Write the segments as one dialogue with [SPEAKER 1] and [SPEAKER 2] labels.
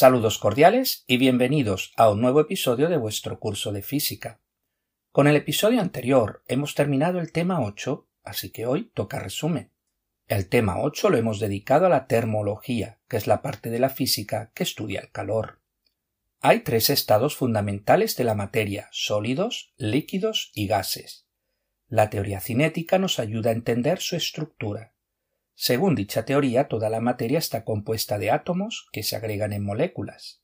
[SPEAKER 1] Saludos cordiales y bienvenidos a un nuevo episodio de vuestro curso de física. Con el episodio anterior hemos terminado el tema 8, así que hoy toca resumen. El tema 8 lo hemos dedicado a la termología, que es la parte de la física que estudia el calor. Hay tres estados fundamentales de la materia sólidos, líquidos y gases. La teoría cinética nos ayuda a entender su estructura. Según dicha teoría, toda la materia está compuesta de átomos que se agregan en moléculas.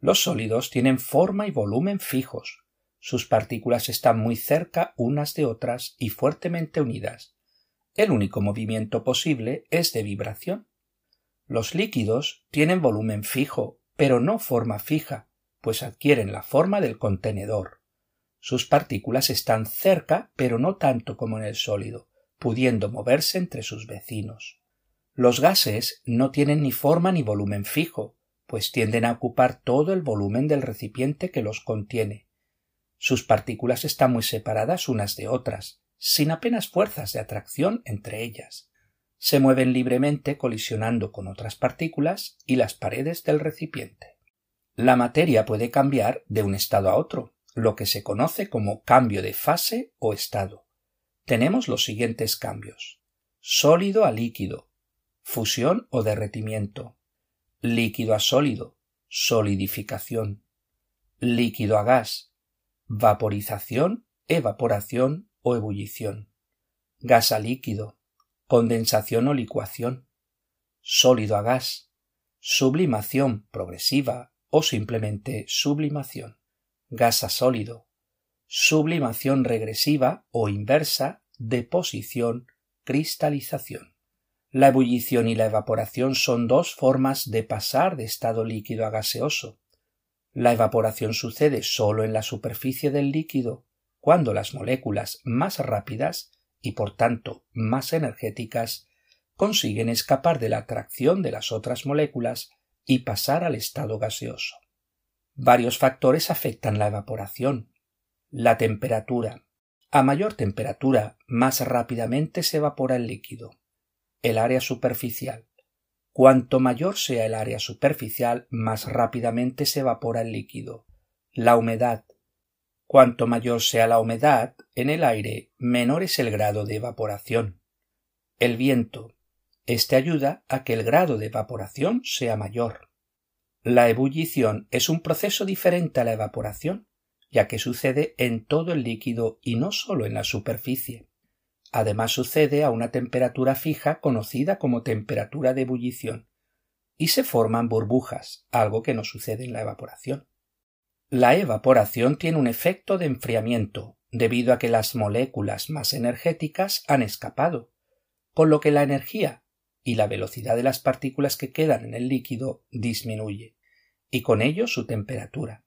[SPEAKER 1] Los sólidos tienen forma y volumen fijos. Sus partículas están muy cerca unas de otras y fuertemente unidas. El único movimiento posible es de vibración. Los líquidos tienen volumen fijo, pero no forma fija, pues adquieren la forma del contenedor. Sus partículas están cerca, pero no tanto como en el sólido, pudiendo moverse entre sus vecinos. Los gases no tienen ni forma ni volumen fijo, pues tienden a ocupar todo el volumen del recipiente que los contiene. Sus partículas están muy separadas unas de otras, sin apenas fuerzas de atracción entre ellas. Se mueven libremente colisionando con otras partículas y las paredes del recipiente. La materia puede cambiar de un estado a otro, lo que se conoce como cambio de fase o estado. Tenemos los siguientes cambios. Sólido a líquido, fusión o derretimiento, líquido a sólido, solidificación, líquido a gas, vaporización, evaporación o ebullición, gas a líquido, condensación o licuación, sólido a gas, sublimación progresiva o simplemente sublimación, gasa sólido, sublimación regresiva o inversa, deposición, cristalización. La ebullición y la evaporación son dos formas de pasar de estado líquido a gaseoso. La evaporación sucede sólo en la superficie del líquido, cuando las moléculas más rápidas y por tanto más energéticas consiguen escapar de la atracción de las otras moléculas y pasar al estado gaseoso. Varios factores afectan la evaporación. La temperatura. A mayor temperatura, más rápidamente se evapora el líquido. El área superficial. Cuanto mayor sea el área superficial, más rápidamente se evapora el líquido. La humedad. Cuanto mayor sea la humedad en el aire, menor es el grado de evaporación. El viento. Este ayuda a que el grado de evaporación sea mayor. La ebullición es un proceso diferente a la evaporación, ya que sucede en todo el líquido y no solo en la superficie. Además sucede a una temperatura fija conocida como temperatura de ebullición, y se forman burbujas, algo que no sucede en la evaporación. La evaporación tiene un efecto de enfriamiento, debido a que las moléculas más energéticas han escapado, con lo que la energía y la velocidad de las partículas que quedan en el líquido disminuye, y con ello su temperatura.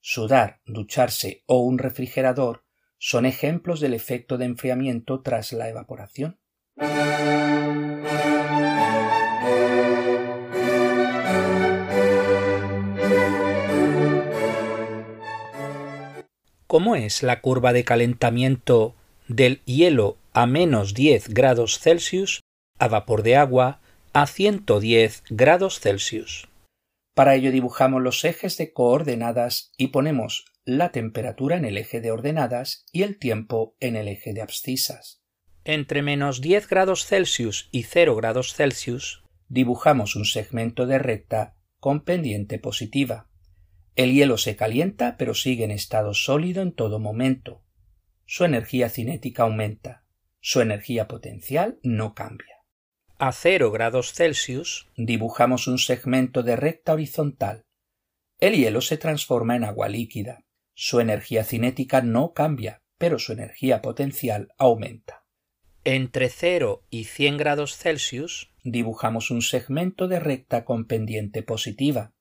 [SPEAKER 1] Sudar, ducharse o un refrigerador son ejemplos del efecto de enfriamiento tras la evaporación. ¿Cómo es la curva de calentamiento del hielo a menos 10 grados Celsius a vapor de agua a 110 grados Celsius. Para ello dibujamos los ejes de coordenadas y ponemos la temperatura en el eje de ordenadas y el tiempo en el eje de abscisas. Entre menos 10 grados Celsius y 0 grados Celsius dibujamos un segmento de recta con pendiente positiva. El hielo se calienta pero sigue en estado sólido en todo momento. Su energía cinética aumenta. Su energía potencial no cambia a cero grados Celsius dibujamos un segmento de recta horizontal. El hielo se transforma en agua líquida. Su energía cinética no cambia, pero su energía potencial aumenta. Entre 0 y 100 grados Celsius dibujamos un segmento de recta con pendiente positiva.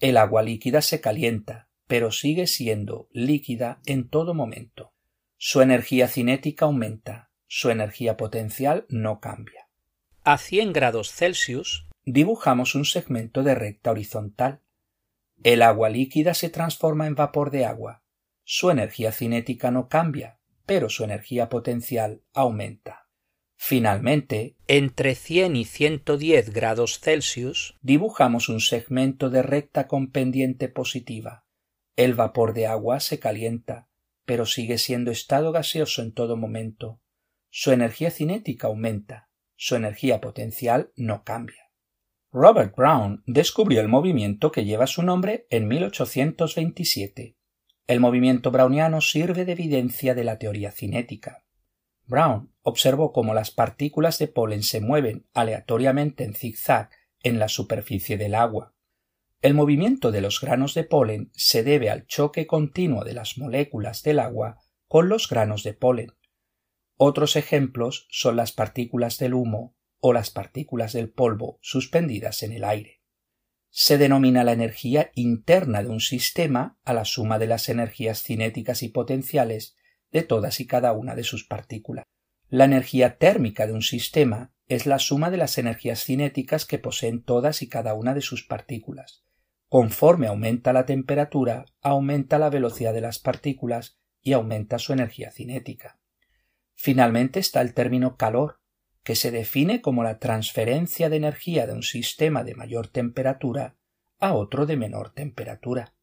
[SPEAKER 1] El agua líquida se calienta, pero sigue siendo líquida en todo momento. Su energía cinética aumenta, su energía potencial no cambia a 100 grados Celsius dibujamos un segmento de recta horizontal. El agua líquida se transforma en vapor de agua. Su energía cinética no cambia, pero su energía potencial aumenta. Finalmente, entre 100 y 110 grados Celsius dibujamos un segmento de recta con pendiente positiva. El vapor de agua se calienta, pero sigue siendo estado gaseoso en todo momento. Su energía cinética aumenta, su energía potencial no cambia. Robert Brown descubrió el movimiento que lleva su nombre en 1827. El movimiento browniano sirve de evidencia de la teoría cinética. Brown observó cómo las partículas de polen se mueven aleatoriamente en zigzag en la superficie del agua. El movimiento de los granos de polen se debe al choque continuo de las moléculas del agua con los granos de polen. Otros ejemplos son las partículas del humo o las partículas del polvo suspendidas en el aire. Se denomina la energía interna de un sistema a la suma de las energías cinéticas y potenciales de todas y cada una de sus partículas. La energía térmica de un sistema es la suma de las energías cinéticas que poseen todas y cada una de sus partículas. Conforme aumenta la temperatura, aumenta la velocidad de las partículas y aumenta su energía cinética. Finalmente está el término calor, que se define como la transferencia de energía de un sistema de mayor temperatura a otro de menor temperatura.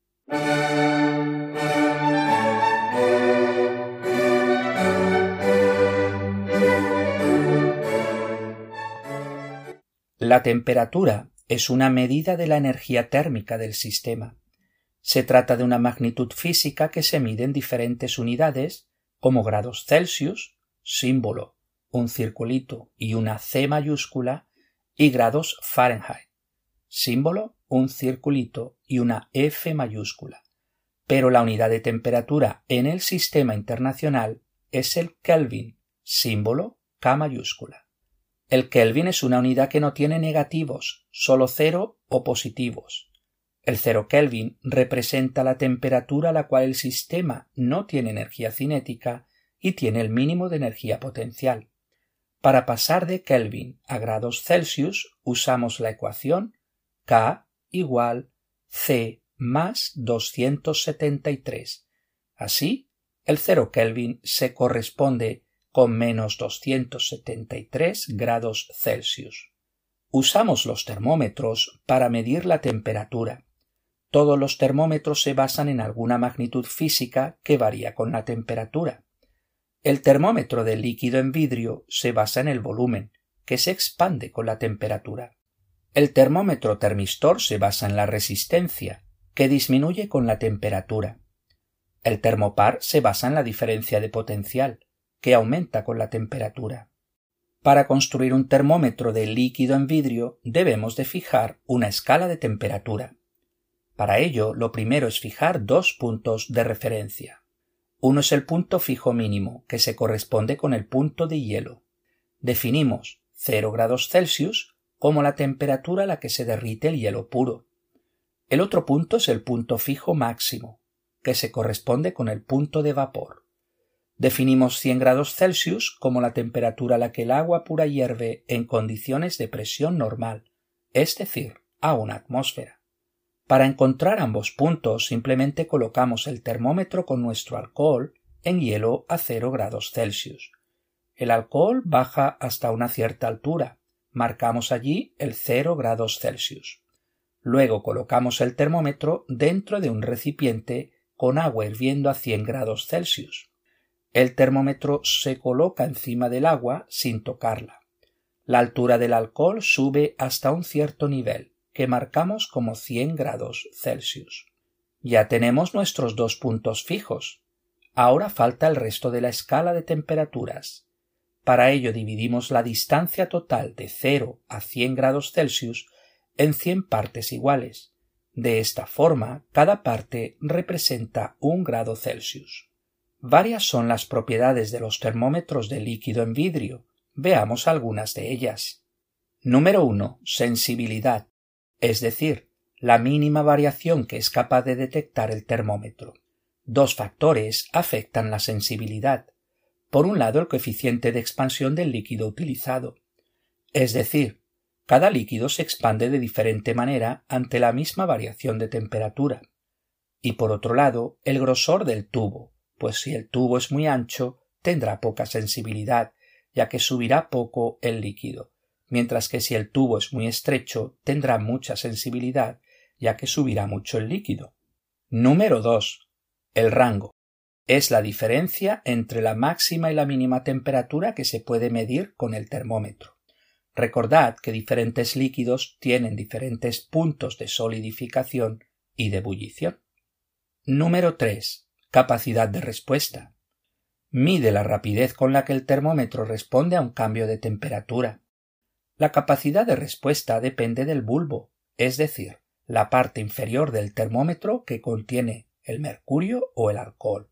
[SPEAKER 1] La temperatura es una medida de la energía térmica del sistema. Se trata de una magnitud física que se mide en diferentes unidades, como grados Celsius, símbolo, un circulito y una C mayúscula, y grados Fahrenheit, símbolo, un circulito y una F mayúscula. Pero la unidad de temperatura en el sistema internacional es el Kelvin, símbolo K mayúscula. El Kelvin es una unidad que no tiene negativos, solo cero o positivos. El cero Kelvin representa la temperatura a la cual el sistema no tiene energía cinética y tiene el mínimo de energía potencial. Para pasar de Kelvin a grados Celsius usamos la ecuación K igual C más 273. Así, el cero Kelvin se corresponde con menos 273 grados Celsius. Usamos los termómetros para medir la temperatura. Todos los termómetros se basan en alguna magnitud física que varía con la temperatura. El termómetro del líquido en vidrio se basa en el volumen, que se expande con la temperatura. El termómetro termistor se basa en la resistencia, que disminuye con la temperatura. El termopar se basa en la diferencia de potencial, que aumenta con la temperatura. Para construir un termómetro de líquido en vidrio debemos de fijar una escala de temperatura. Para ello, lo primero es fijar dos puntos de referencia. Uno es el punto fijo mínimo, que se corresponde con el punto de hielo. Definimos 0 grados Celsius como la temperatura a la que se derrite el hielo puro. El otro punto es el punto fijo máximo, que se corresponde con el punto de vapor. Definimos 100 grados Celsius como la temperatura a la que el agua pura hierve en condiciones de presión normal, es decir, a una atmósfera. Para encontrar ambos puntos simplemente colocamos el termómetro con nuestro alcohol en hielo a 0 grados Celsius. El alcohol baja hasta una cierta altura. Marcamos allí el 0 grados Celsius. Luego colocamos el termómetro dentro de un recipiente con agua hirviendo a 100 grados Celsius. El termómetro se coloca encima del agua sin tocarla. La altura del alcohol sube hasta un cierto nivel, que marcamos como 100 grados Celsius. Ya tenemos nuestros dos puntos fijos. Ahora falta el resto de la escala de temperaturas. Para ello dividimos la distancia total de 0 a 100 grados Celsius en 100 partes iguales. De esta forma, cada parte representa un grado Celsius. Varias son las propiedades de los termómetros de líquido en vidrio. Veamos algunas de ellas. Número 1. Sensibilidad, es decir, la mínima variación que es capaz de detectar el termómetro. Dos factores afectan la sensibilidad. Por un lado, el coeficiente de expansión del líquido utilizado. Es decir, cada líquido se expande de diferente manera ante la misma variación de temperatura. Y por otro lado, el grosor del tubo, pues si el tubo es muy ancho, tendrá poca sensibilidad, ya que subirá poco el líquido, mientras que si el tubo es muy estrecho tendrá mucha sensibilidad, ya que subirá mucho el líquido. Número 2. El rango. Es la diferencia entre la máxima y la mínima temperatura que se puede medir con el termómetro. Recordad que diferentes líquidos tienen diferentes puntos de solidificación y de ebullición. Número 3. Capacidad de respuesta. Mide la rapidez con la que el termómetro responde a un cambio de temperatura. La capacidad de respuesta depende del bulbo, es decir, la parte inferior del termómetro que contiene el mercurio o el alcohol.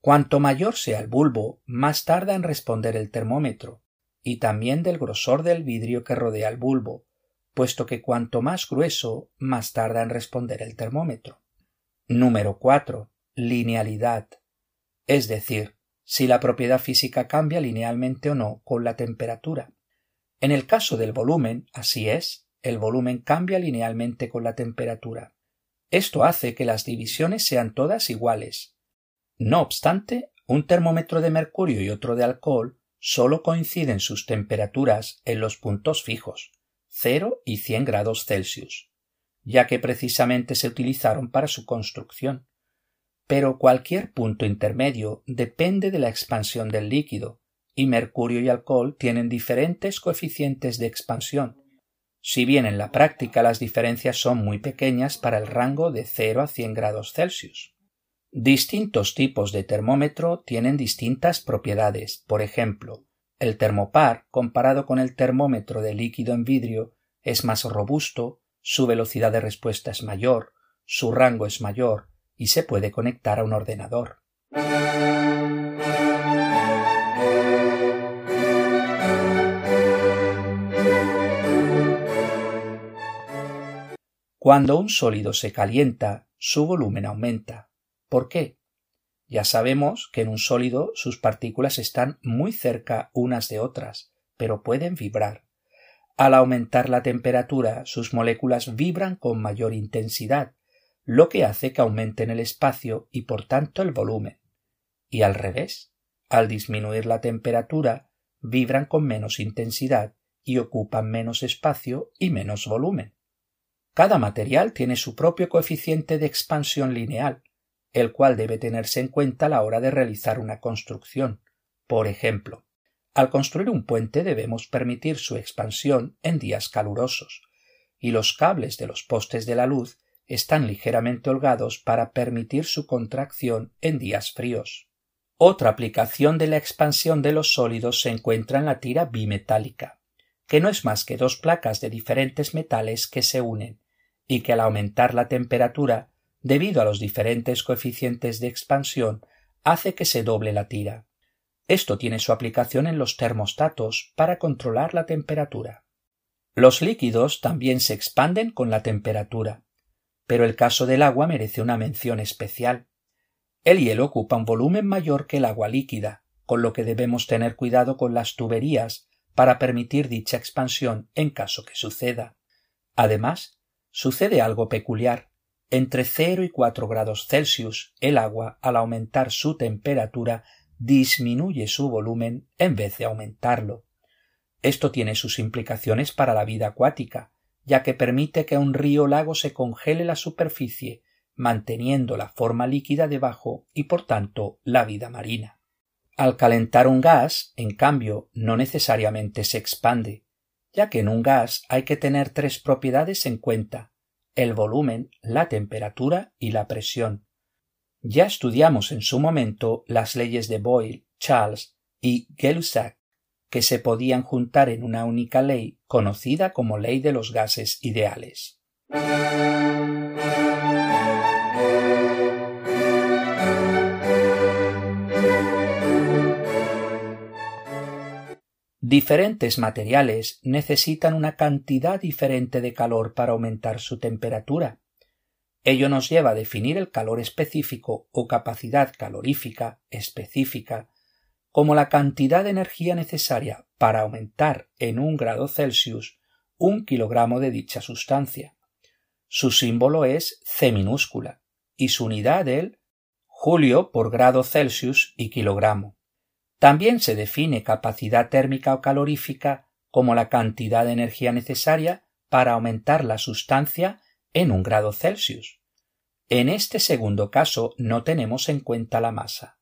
[SPEAKER 1] Cuanto mayor sea el bulbo, más tarda en responder el termómetro, y también del grosor del vidrio que rodea el bulbo, puesto que cuanto más grueso, más tarda en responder el termómetro. Número 4. Linealidad. Es decir, si la propiedad física cambia linealmente o no con la temperatura. En el caso del volumen, así es, el volumen cambia linealmente con la temperatura. Esto hace que las divisiones sean todas iguales. No obstante, un termómetro de mercurio y otro de alcohol solo coinciden sus temperaturas en los puntos fijos, 0 y 100 grados Celsius, ya que precisamente se utilizaron para su construcción pero cualquier punto intermedio depende de la expansión del líquido, y mercurio y alcohol tienen diferentes coeficientes de expansión, si bien en la práctica las diferencias son muy pequeñas para el rango de 0 a 100 grados Celsius. Distintos tipos de termómetro tienen distintas propiedades. Por ejemplo, el termopar, comparado con el termómetro de líquido en vidrio, es más robusto, su velocidad de respuesta es mayor, su rango es mayor, y se puede conectar a un ordenador. Cuando un sólido se calienta, su volumen aumenta. ¿Por qué? Ya sabemos que en un sólido sus partículas están muy cerca unas de otras, pero pueden vibrar. Al aumentar la temperatura, sus moléculas vibran con mayor intensidad, lo que hace que aumenten el espacio y por tanto el volumen. Y al revés, al disminuir la temperatura, vibran con menos intensidad y ocupan menos espacio y menos volumen. Cada material tiene su propio coeficiente de expansión lineal, el cual debe tenerse en cuenta a la hora de realizar una construcción. Por ejemplo, al construir un puente debemos permitir su expansión en días calurosos, y los cables de los postes de la luz están ligeramente holgados para permitir su contracción en días fríos. Otra aplicación de la expansión de los sólidos se encuentra en la tira bimetálica, que no es más que dos placas de diferentes metales que se unen y que al aumentar la temperatura, debido a los diferentes coeficientes de expansión, hace que se doble la tira. Esto tiene su aplicación en los termostatos para controlar la temperatura. Los líquidos también se expanden con la temperatura, pero el caso del agua merece una mención especial. El hielo ocupa un volumen mayor que el agua líquida, con lo que debemos tener cuidado con las tuberías para permitir dicha expansión en caso que suceda. Además, sucede algo peculiar. Entre 0 y 4 grados Celsius, el agua, al aumentar su temperatura, disminuye su volumen en vez de aumentarlo. Esto tiene sus implicaciones para la vida acuática, ya que permite que un río o lago se congele la superficie, manteniendo la forma líquida debajo y por tanto la vida marina. Al calentar un gas, en cambio, no necesariamente se expande, ya que en un gas hay que tener tres propiedades en cuenta el volumen, la temperatura y la presión. Ya estudiamos en su momento las leyes de Boyle, Charles y gay que se podían juntar en una única ley conocida como ley de los gases ideales. Diferentes materiales necesitan una cantidad diferente de calor para aumentar su temperatura. Ello nos lleva a definir el calor específico o capacidad calorífica específica como la cantidad de energía necesaria para aumentar en un grado Celsius un kilogramo de dicha sustancia. Su símbolo es C minúscula y su unidad el julio por grado Celsius y kilogramo. También se define capacidad térmica o calorífica como la cantidad de energía necesaria para aumentar la sustancia en un grado Celsius. En este segundo caso no tenemos en cuenta la masa.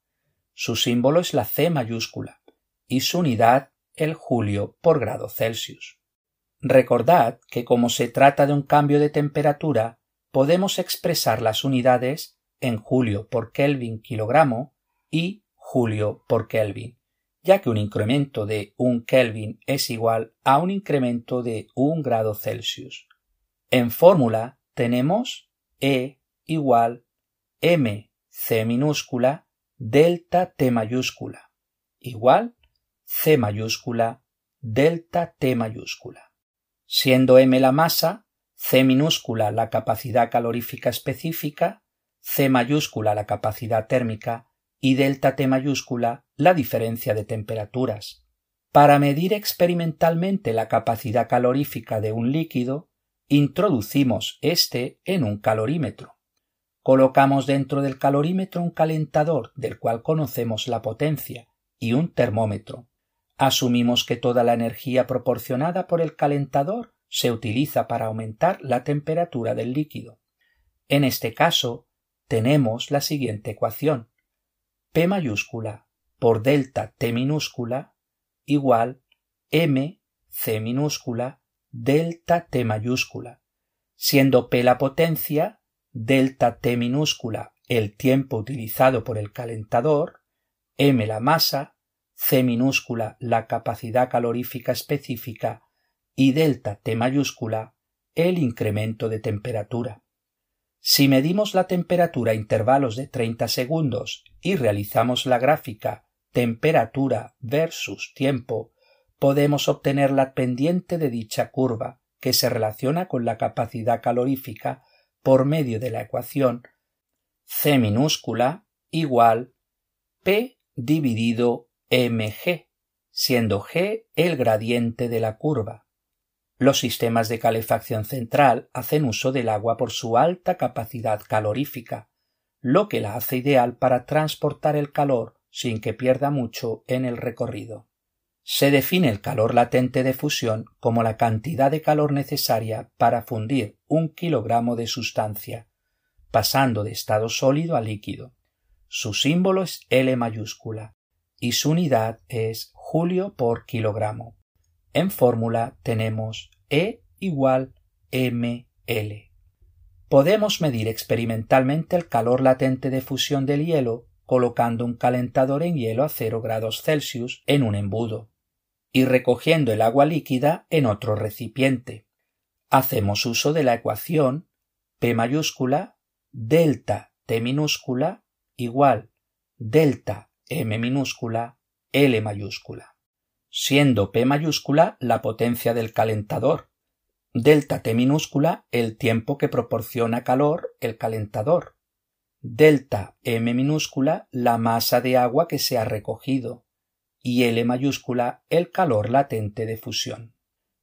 [SPEAKER 1] Su símbolo es la C mayúscula y su unidad el julio por grado Celsius. Recordad que como se trata de un cambio de temperatura, podemos expresar las unidades en julio por Kelvin kilogramo y julio por Kelvin, ya que un incremento de un Kelvin es igual a un incremento de un grado Celsius. En fórmula tenemos E igual m c minúscula delta t mayúscula igual c mayúscula delta t mayúscula. Siendo m la masa, c minúscula la capacidad calorífica específica, c mayúscula la capacidad térmica y delta t mayúscula la diferencia de temperaturas. Para medir experimentalmente la capacidad calorífica de un líquido, introducimos este en un calorímetro. Colocamos dentro del calorímetro un calentador del cual conocemos la potencia y un termómetro. Asumimos que toda la energía proporcionada por el calentador se utiliza para aumentar la temperatura del líquido. En este caso, tenemos la siguiente ecuación. P mayúscula por delta T minúscula igual M C minúscula delta T mayúscula, siendo P la potencia delta T minúscula el tiempo utilizado por el calentador, m la masa, c minúscula la capacidad calorífica específica y delta T mayúscula el incremento de temperatura. Si medimos la temperatura a intervalos de 30 segundos y realizamos la gráfica temperatura versus tiempo, podemos obtener la pendiente de dicha curva, que se relaciona con la capacidad calorífica por medio de la ecuación C minúscula igual P dividido mg, siendo g el gradiente de la curva. Los sistemas de calefacción central hacen uso del agua por su alta capacidad calorífica, lo que la hace ideal para transportar el calor sin que pierda mucho en el recorrido. Se define el calor latente de fusión como la cantidad de calor necesaria para fundir un kilogramo de sustancia, pasando de estado sólido a líquido. Su símbolo es L mayúscula y su unidad es julio por kilogramo. En fórmula tenemos E igual ml. Podemos medir experimentalmente el calor latente de fusión del hielo colocando un calentador en hielo a cero grados Celsius en un embudo y recogiendo el agua líquida en otro recipiente. Hacemos uso de la ecuación P mayúscula delta T minúscula igual delta M minúscula L mayúscula, siendo P mayúscula la potencia del calentador, delta T minúscula el tiempo que proporciona calor el calentador, delta M minúscula la masa de agua que se ha recogido, y L mayúscula el calor latente de fusión.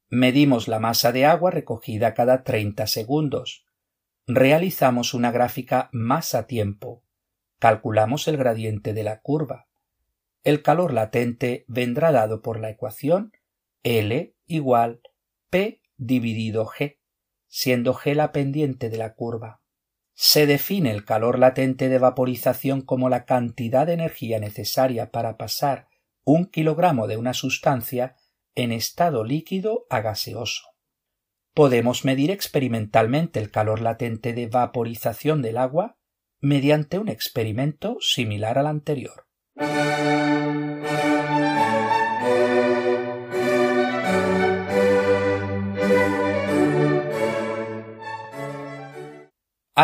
[SPEAKER 1] Medimos la masa de agua recogida cada 30 segundos. Realizamos una gráfica masa-tiempo. Calculamos el gradiente de la curva. El calor latente vendrá dado por la ecuación L igual P dividido G, siendo G la pendiente de la curva. Se define el calor latente de vaporización como la cantidad de energía necesaria para pasar un kilogramo de una sustancia en estado líquido a gaseoso. Podemos medir experimentalmente el calor latente de vaporización del agua mediante un experimento similar al anterior.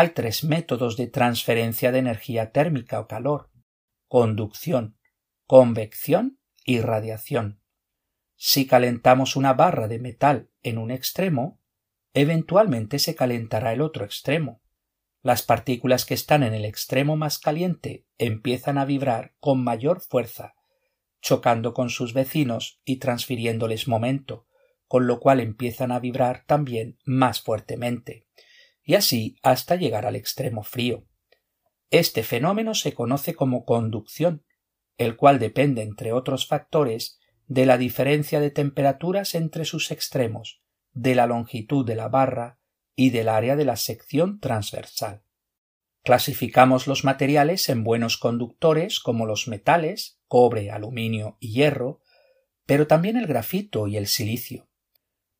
[SPEAKER 1] Hay tres métodos de transferencia de energía térmica o calor conducción, convección y radiación. Si calentamos una barra de metal en un extremo, eventualmente se calentará el otro extremo. Las partículas que están en el extremo más caliente empiezan a vibrar con mayor fuerza, chocando con sus vecinos y transfiriéndoles momento, con lo cual empiezan a vibrar también más fuertemente, y así hasta llegar al extremo frío. Este fenómeno se conoce como conducción el cual depende, entre otros factores, de la diferencia de temperaturas entre sus extremos, de la longitud de la barra y del área de la sección transversal. Clasificamos los materiales en buenos conductores como los metales, cobre, aluminio y hierro, pero también el grafito y el silicio.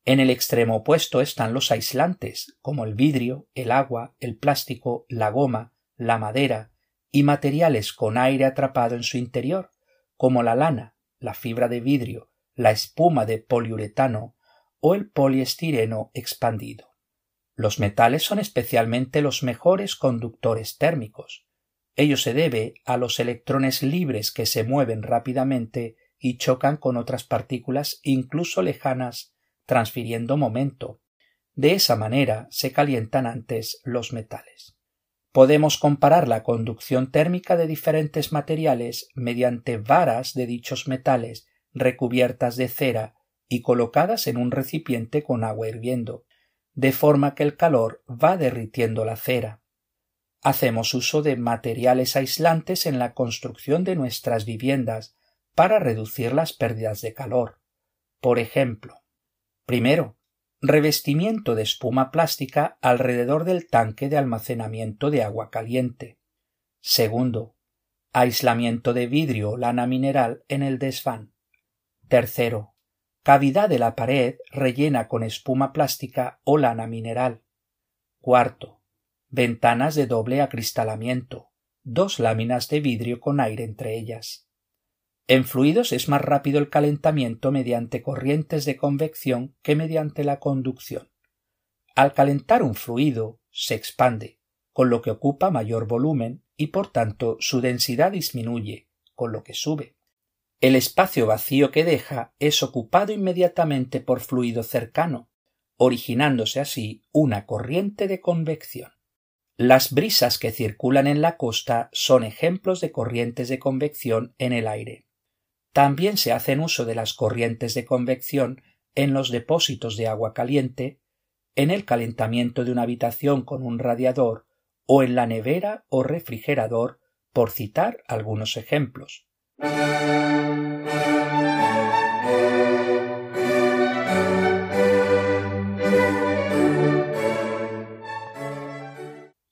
[SPEAKER 1] En el extremo opuesto están los aislantes, como el vidrio, el agua, el plástico, la goma, la madera y materiales con aire atrapado en su interior, como la lana, la fibra de vidrio, la espuma de poliuretano o el poliestireno expandido. Los metales son especialmente los mejores conductores térmicos. Ello se debe a los electrones libres que se mueven rápidamente y chocan con otras partículas incluso lejanas, transfiriendo momento. De esa manera se calientan antes los metales. Podemos comparar la conducción térmica de diferentes materiales mediante varas de dichos metales recubiertas de cera y colocadas en un recipiente con agua hirviendo de forma que el calor va derritiendo la cera. Hacemos uso de materiales aislantes en la construcción de nuestras viviendas para reducir las pérdidas de calor. Por ejemplo, primero, revestimiento de espuma plástica alrededor del tanque de almacenamiento de agua caliente. Segundo, aislamiento de vidrio o lana mineral en el desván. Tercero, cavidad de la pared rellena con espuma plástica o lana mineral. Cuarto, ventanas de doble acristalamiento, dos láminas de vidrio con aire entre ellas. En fluidos es más rápido el calentamiento mediante corrientes de convección que mediante la conducción. Al calentar un fluido se expande, con lo que ocupa mayor volumen y por tanto su densidad disminuye, con lo que sube. El espacio vacío que deja es ocupado inmediatamente por fluido cercano, originándose así una corriente de convección. Las brisas que circulan en la costa son ejemplos de corrientes de convección en el aire. También se hacen uso de las corrientes de convección en los depósitos de agua caliente, en el calentamiento de una habitación con un radiador o en la nevera o refrigerador, por citar algunos ejemplos.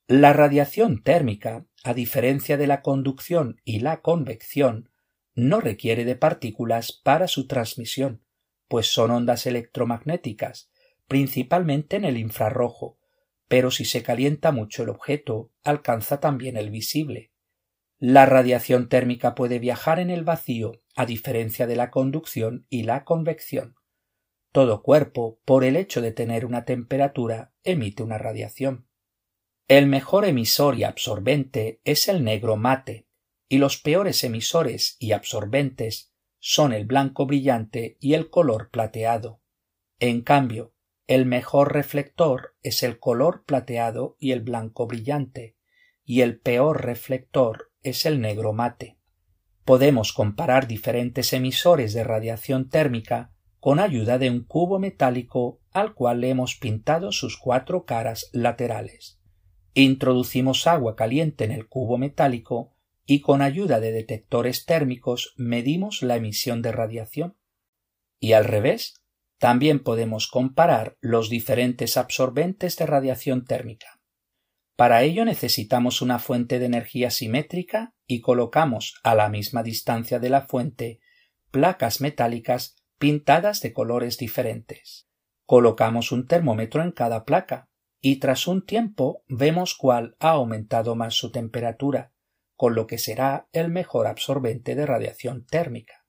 [SPEAKER 1] La radiación térmica, a diferencia de la conducción y la convección, no requiere de partículas para su transmisión, pues son ondas electromagnéticas, principalmente en el infrarrojo, pero si se calienta mucho el objeto, alcanza también el visible. La radiación térmica puede viajar en el vacío, a diferencia de la conducción y la convección. Todo cuerpo, por el hecho de tener una temperatura, emite una radiación. El mejor emisor y absorbente es el negro mate, y los peores emisores y absorbentes son el blanco brillante y el color plateado. En cambio, el mejor reflector es el color plateado y el blanco brillante, y el peor reflector es el negro mate. Podemos comparar diferentes emisores de radiación térmica con ayuda de un cubo metálico al cual le hemos pintado sus cuatro caras laterales. Introducimos agua caliente en el cubo metálico y con ayuda de detectores térmicos medimos la emisión de radiación. Y al revés, también podemos comparar los diferentes absorbentes de radiación térmica. Para ello necesitamos una fuente de energía simétrica y colocamos a la misma distancia de la fuente placas metálicas pintadas de colores diferentes. Colocamos un termómetro en cada placa y tras un tiempo vemos cuál ha aumentado más su temperatura, con lo que será el mejor absorbente de radiación térmica.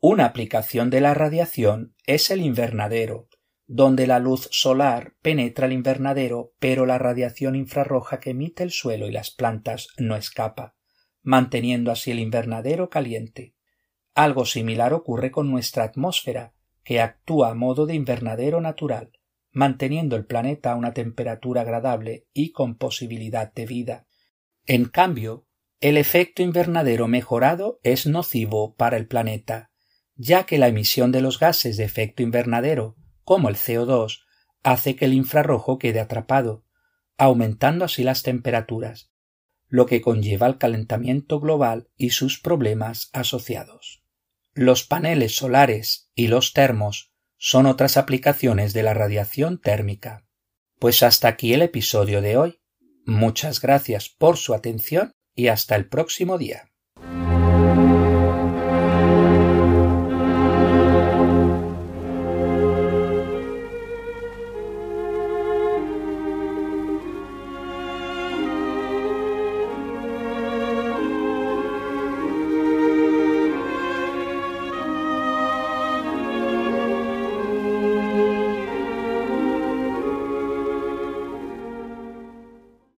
[SPEAKER 1] Una aplicación de la radiación es el invernadero, donde la luz solar penetra el invernadero, pero la radiación infrarroja que emite el suelo y las plantas no escapa, manteniendo así el invernadero caliente. Algo similar ocurre con nuestra atmósfera, que actúa a modo de invernadero natural, manteniendo el planeta a una temperatura agradable y con posibilidad de vida. En cambio, el efecto invernadero mejorado es nocivo para el planeta, ya que la emisión de los gases de efecto invernadero como el CO2, hace que el infrarrojo quede atrapado, aumentando así las temperaturas. lo que conlleva el calentamiento global y sus problemas asociados. Los paneles solares y los termos son otras aplicaciones de la radiación térmica. Pues hasta aquí el episodio de hoy. Muchas gracias por su atención y hasta el próximo día.